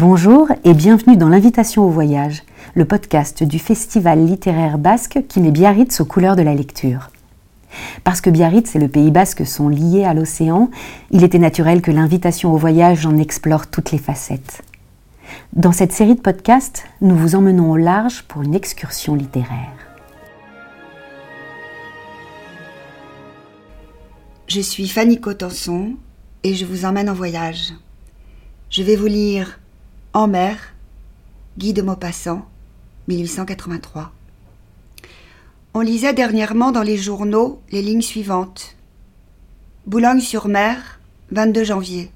Bonjour et bienvenue dans l'invitation au voyage, le podcast du festival littéraire basque qui met Biarritz aux couleurs de la lecture. Parce que Biarritz et le Pays basque sont liés à l'océan, il était naturel que l'invitation au voyage en explore toutes les facettes. Dans cette série de podcasts, nous vous emmenons au large pour une excursion littéraire. Je suis Fanny Cotenson et je vous emmène en voyage. Je vais vous lire En mer, Guy de Maupassant, 1883. On lisait dernièrement dans les journaux les lignes suivantes. Boulogne-sur-Mer, 22 janvier.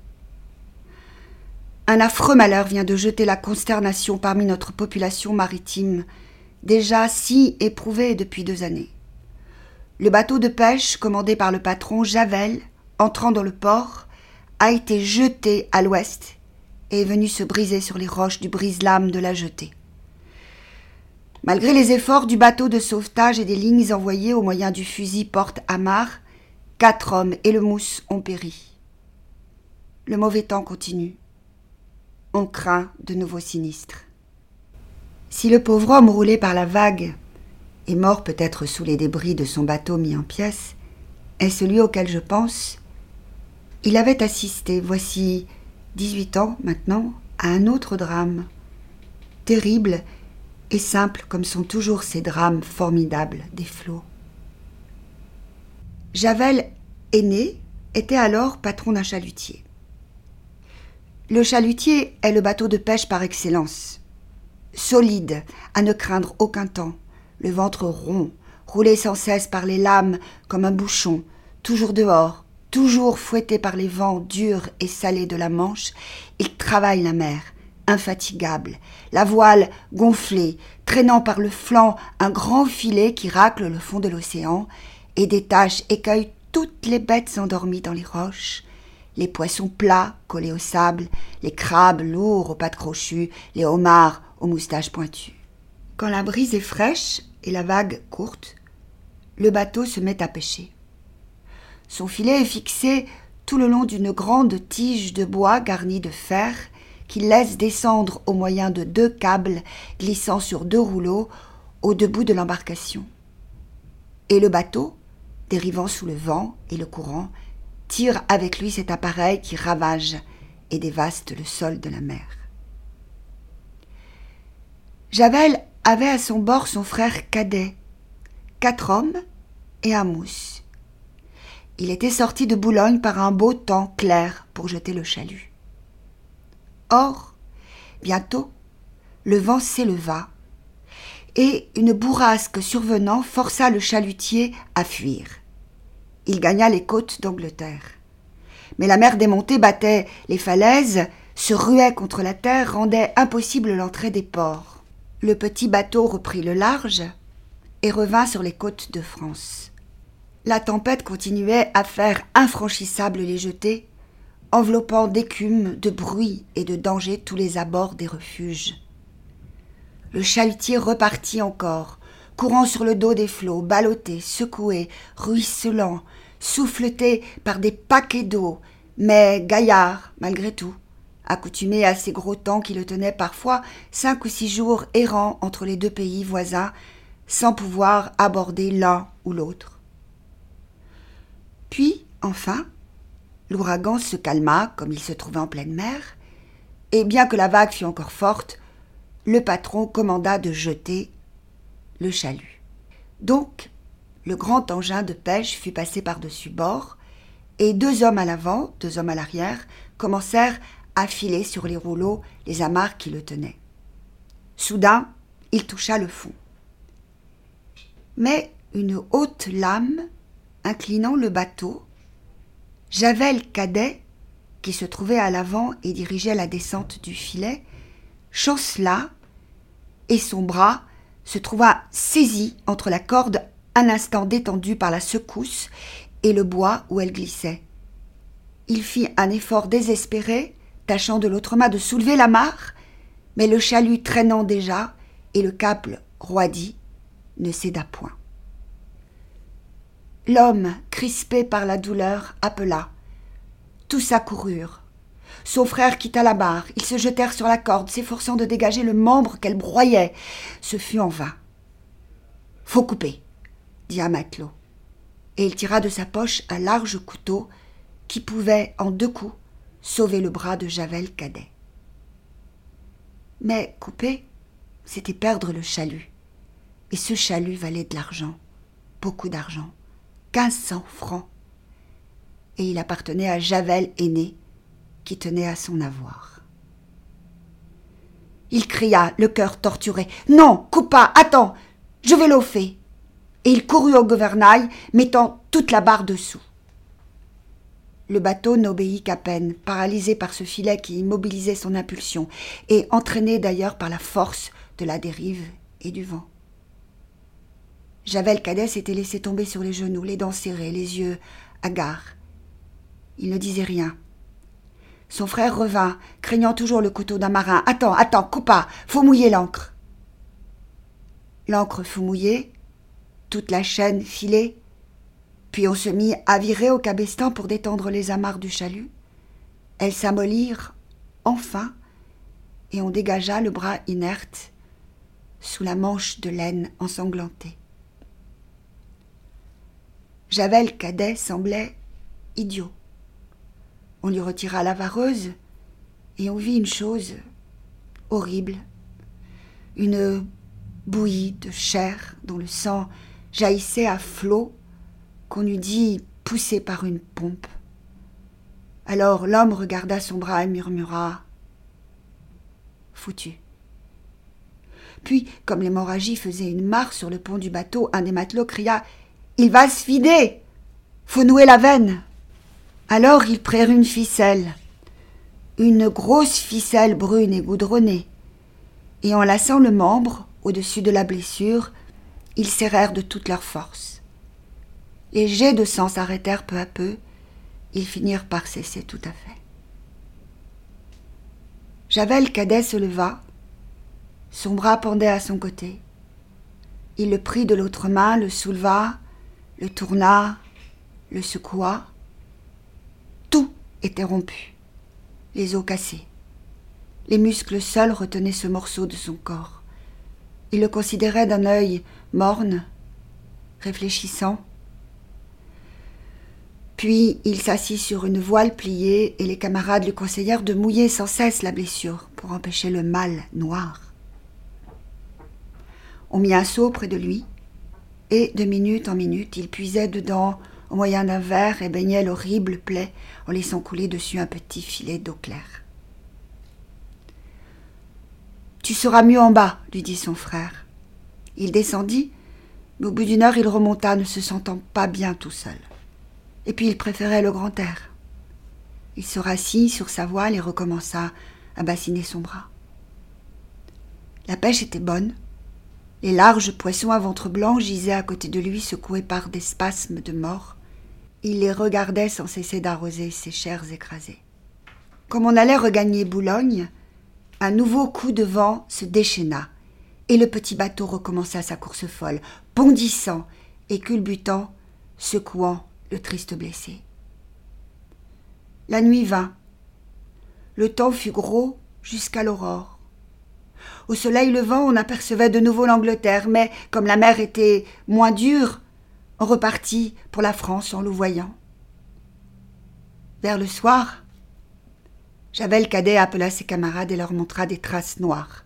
Un affreux malheur vient de jeter la consternation parmi notre population maritime, déjà si éprouvée depuis deux années. Le bateau de pêche commandé par le patron Javel, entrant dans le port, a été jeté à l'ouest et est venu se briser sur les roches du brise-lame de la jetée. Malgré les efforts du bateau de sauvetage et des lignes envoyées au moyen du fusil porte-amarre, quatre hommes et le mousse ont péri. Le mauvais temps continue. On craint de nouveaux sinistres. Si le pauvre homme roulé par la vague est mort peut-être sous les débris de son bateau mis en pièces, est celui auquel je pense, il avait assisté, voici dix-huit ans maintenant, à un autre drame, terrible et simple comme sont toujours ces drames formidables des flots. Javel, aîné, était alors patron d'un chalutier. Le chalutier est le bateau de pêche par excellence. Solide, à ne craindre aucun temps, le ventre rond, roulé sans cesse par les lames comme un bouchon, toujours dehors, toujours fouetté par les vents durs et salés de la Manche, il travaille la mer, infatigable, la voile gonflée, traînant par le flanc un grand filet qui racle le fond de l'océan, et des taches écueillent toutes les bêtes endormies dans les roches, les poissons plats collés au sable, les crabes lourds aux pattes crochues, les homards aux moustaches pointues. Quand la brise est fraîche et la vague courte, le bateau se met à pêcher. Son filet est fixé tout le long d'une grande tige de bois garnie de fer qu'il laisse descendre au moyen de deux câbles glissant sur deux rouleaux au debout de l'embarcation. Et le bateau, dérivant sous le vent et le courant, tire avec lui cet appareil qui ravage et dévaste le sol de la mer. Javel avait à son bord son frère cadet, quatre hommes et un mousse. Il était sorti de Boulogne par un beau temps clair pour jeter le chalut. Or, bientôt, le vent s'éleva, et une bourrasque survenant força le chalutier à fuir. Il gagna les côtes d'Angleterre. Mais la mer démontée battait les falaises, se ruait contre la terre, rendait impossible l'entrée des ports. Le petit bateau reprit le large et revint sur les côtes de France. La tempête continuait à faire infranchissables les jetées, enveloppant d'écume, de bruit et de danger tous les abords des refuges. Le chalutier repartit encore, courant sur le dos des flots, ballotté, secoué, ruisselant, souffleté par des paquets d'eau, mais gaillard malgré tout, accoutumé à ces gros temps qui le tenaient parfois cinq ou six jours errant entre les deux pays voisins, sans pouvoir aborder l'un ou l'autre. Puis, enfin, L'ouragan se calma, comme il se trouvait en pleine mer, et bien que la vague fût encore forte, le patron commanda de jeter le chalut. Donc, le grand engin de pêche fut passé par-dessus bord, et deux hommes à l'avant, deux hommes à l'arrière, commencèrent à filer sur les rouleaux les amarres qui le tenaient. Soudain, il toucha le fond. Mais une haute lame, inclinant le bateau, Javel Cadet, qui se trouvait à l'avant et dirigeait la descente du filet, chancela et son bras se trouva saisi entre la corde un instant détendue par la secousse et le bois où elle glissait. Il fit un effort désespéré, tâchant de l'autre main de soulever la mare, mais le chalut traînant déjà et le câble roidi ne céda point. L'homme, crispé par la douleur, appela. Tous accoururent. Son frère quitta la barre. Ils se jetèrent sur la corde, s'efforçant de dégager le membre qu'elle broyait. Ce fut en vain. Faut couper, dit un matelot. Et il tira de sa poche un large couteau qui pouvait, en deux coups, sauver le bras de Javel Cadet. Mais couper, c'était perdre le chalut. Et ce chalut valait de l'argent, beaucoup d'argent, quinze cents francs. Et il appartenait à Javel aîné, qui tenait à son avoir. Il cria, le cœur torturé. Non, coupe pas, attends, je vais l'offrir. Et il courut au gouvernail, mettant toute la barre dessous. Le bateau n'obéit qu'à peine, paralysé par ce filet qui immobilisait son impulsion, et entraîné d'ailleurs par la force de la dérive et du vent. Javel Cadet s'était laissé tomber sur les genoux, les dents serrées, les yeux hagards. Il ne disait rien. Son frère revint, craignant toujours le couteau d'un marin. Attends, attends, coupa, faut mouiller l'encre. L'encre fut mouillée, toute la chaîne filée, puis on se mit à virer au cabestan pour détendre les amarres du chalut. Elles s'amollirent enfin, et on dégagea le bras inerte sous la manche de laine ensanglantée. Javel Cadet semblait idiot. On lui retira la vareuse et on vit une chose horrible, une bouillie de chair dont le sang jaillissait à flots qu'on eût dit poussé par une pompe. Alors l'homme regarda son bras et murmura Foutu. Puis, comme l'hémorragie faisait une mare sur le pont du bateau, un des matelots cria Il va se vider Faut nouer la veine Alors ils prirent une ficelle, une grosse ficelle brune et goudronnée, et en lassant le membre au-dessus de la blessure, ils serrèrent de toute leur force. Les jets de sang s'arrêtèrent peu à peu. Ils finirent par cesser tout à fait. Javel Cadet se leva. Son bras pendait à son côté. Il le prit de l'autre main, le souleva, le tourna, le secoua. Tout était rompu. Les os cassés. Les muscles seuls retenaient ce morceau de son corps. Il le considérait d'un œil morne, réfléchissant. Puis il s'assit sur une voile pliée et les camarades lui conseillèrent de mouiller sans cesse la blessure pour empêcher le mal noir. On mit un seau près de lui et de minute en minute il puisait dedans au moyen d'un verre et baignait l'horrible plaie en laissant couler dessus un petit filet d'eau claire. Tu seras mieux en bas, lui dit son frère. Il descendit, mais au bout d'une heure il remonta, ne se sentant pas bien tout seul. Et puis il préférait le grand air. Il se rassit sur sa voile et recommença à bassiner son bras. La pêche était bonne. Les larges poissons à ventre blanc gisaient à côté de lui, secoués par des spasmes de mort. Il les regardait sans cesser d'arroser ses chairs écrasées. Comme on allait regagner Boulogne, un nouveau coup de vent se déchaîna, et le petit bateau recommença sa course folle, bondissant et culbutant, secouant le triste blessé. La nuit vint. Le temps fut gros jusqu'à l'aurore. Au soleil levant, on apercevait de nouveau l'Angleterre, mais comme la mer était moins dure, on repartit pour la France en louvoyant. Vers le soir, Javel Cadet appela ses camarades et leur montra des traces noires,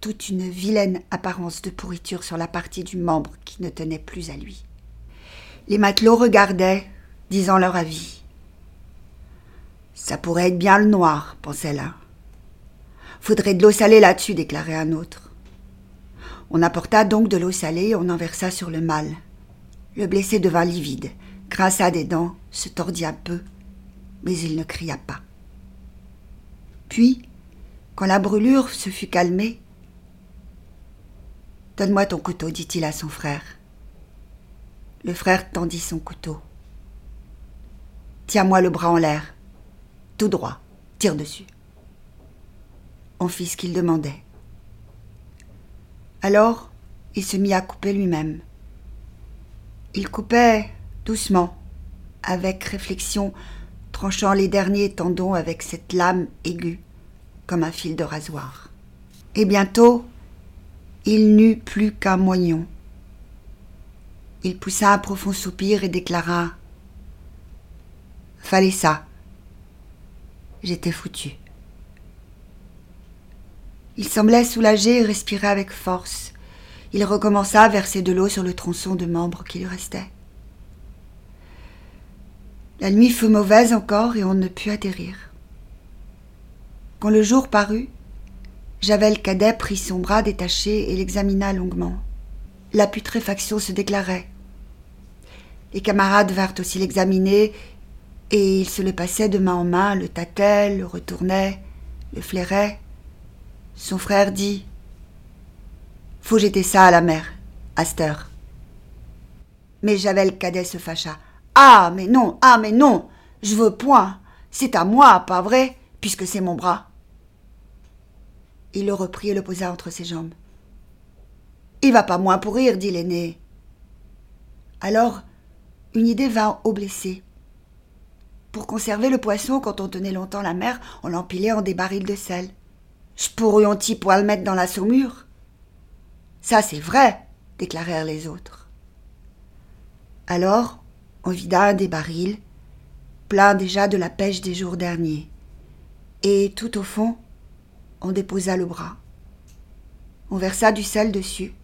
toute une vilaine apparence de pourriture sur la partie du membre qui ne tenait plus à lui. Les matelots regardaient, disant leur avis. Ça pourrait être bien le noir, pensait l'un. Faudrait de l'eau salée là-dessus, déclarait un autre. On apporta donc de l'eau salée et on en versa sur le mal. Le blessé devint livide, grinça des dents, se tordit un peu, mais il ne cria pas. Puis, quand la brûlure se fut calmée, Donne-moi ton couteau, dit-il à son frère. Le frère tendit son couteau. Tiens-moi le bras en l'air. Tout droit. Tire dessus. On fit ce qu'il demandait. Alors, il se mit à couper lui-même. Il coupait doucement, avec réflexion, tranchant les derniers tendons avec cette lame aiguë, comme un fil de rasoir. Et bientôt, il n'eut plus qu'un moignon. Il poussa un profond soupir et déclara Fallait ça. J'étais foutu. Il semblait soulagé et respirait avec force. Il recommença à verser de l'eau sur le tronçon de membres qui lui restait. La nuit fut mauvaise encore et on ne put atterrir. Quand le jour parut, Javel Cadet prit son bras détaché et l'examina longuement. La putréfaction se déclarait. Les camarades vinrent aussi l'examiner et ils se le passaient de main en main, le tâtaient, le retournaient, le flairaient. Son frère dit Faut jeter ça à la mer, à Mais Javel Cadet se fâcha. Ah, mais non, ah, mais non, je veux point. C'est à moi, pas vrai, puisque c'est mon bras. Il le reprit et le posa entre ses jambes. Il va pas moins pourrir, dit l'aîné. Alors, une idée vint au blessé. Pour conserver le poisson, quand on tenait longtemps la mer, on l'empilait en des barils de sel. J'pourrions-t-y pour le mettre dans la saumure Ça, c'est vrai, déclarèrent les autres. Alors, on vida un des barils, plein déjà de la pêche des jours derniers, et tout au fond, on déposa le bras. On versa du sel dessus,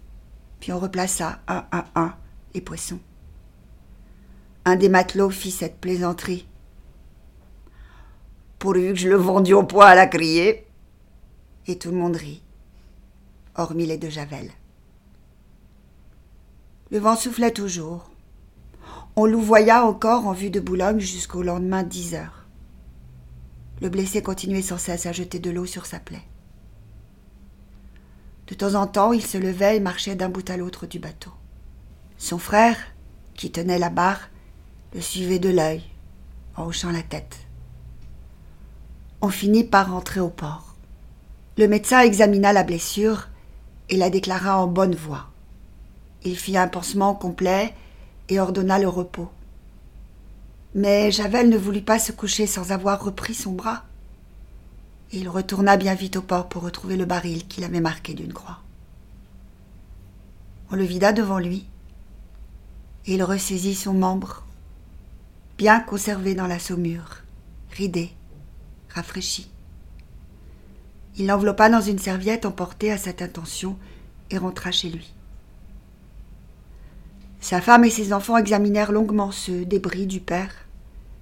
puis on replaça un à un les poissons. Un des matelots fit cette plaisanterie. Pourvu que je le vendis au poids à la criée. Tout le monde rit, hormis les deux Javel. Le vent soufflait toujours. On louvoya encore en vue de Boulogne jusqu'au lendemain dix heures. Le blessé continuait sans cesse à jeter de l'eau sur sa plaie. De temps en temps, il se levait et marchait d'un bout à l'autre du bateau. Son frère, qui tenait la barre, le suivait de l'œil, en hochant la tête. On finit par rentrer au port. Le médecin examina la blessure et la déclara en bonne voie. Il fit un pansement complet et ordonna le repos. Mais Javel ne voulut pas se coucher sans avoir repris son bras. il retourna bien vite au port pour retrouver le baril qu'il avait marqué d'une croix. On le vida devant lui, et il ressaisit son membre, bien conservé dans la saumure, ridé, rafraîchi. Il l'enveloppa dans une serviette emportée à cette intention et rentra chez lui. Sa femme et ses enfants examinèrent longuement ce débris du père,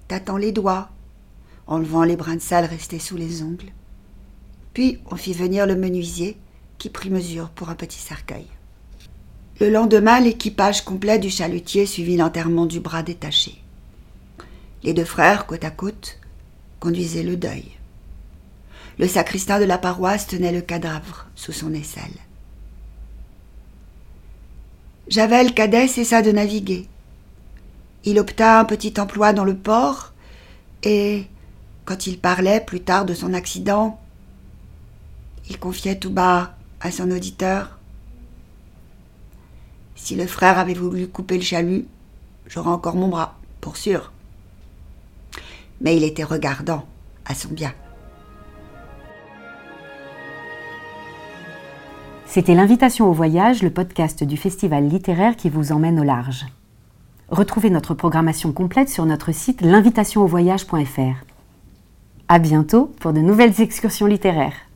tâtant les doigts, enlevant les brins de sale restés sous les ongles. Puis on fit venir le menuisier, qui prit mesure pour un petit cercueil. Le lendemain, l'équipage complet du chalutier suivit l'enterrement du bras détaché. Les deux frères, côte à côte, conduisaient le deuil. Le sacristain de la paroisse tenait le cadavre sous son aisselle. Javel Cadet cessa de naviguer. Il obtint un petit emploi dans le port et, quand il parlait plus tard de son accident, il confiait tout bas à son auditeur Si le frère avait voulu couper le chalut, j'aurais encore mon bras, pour sûr. Mais il était regardant à son bien. C'était l'invitation au voyage, le podcast du festival littéraire qui vous emmène au large. Retrouvez notre programmation complète sur notre site l'invitationauvoyage.fr. À bientôt pour de nouvelles excursions littéraires.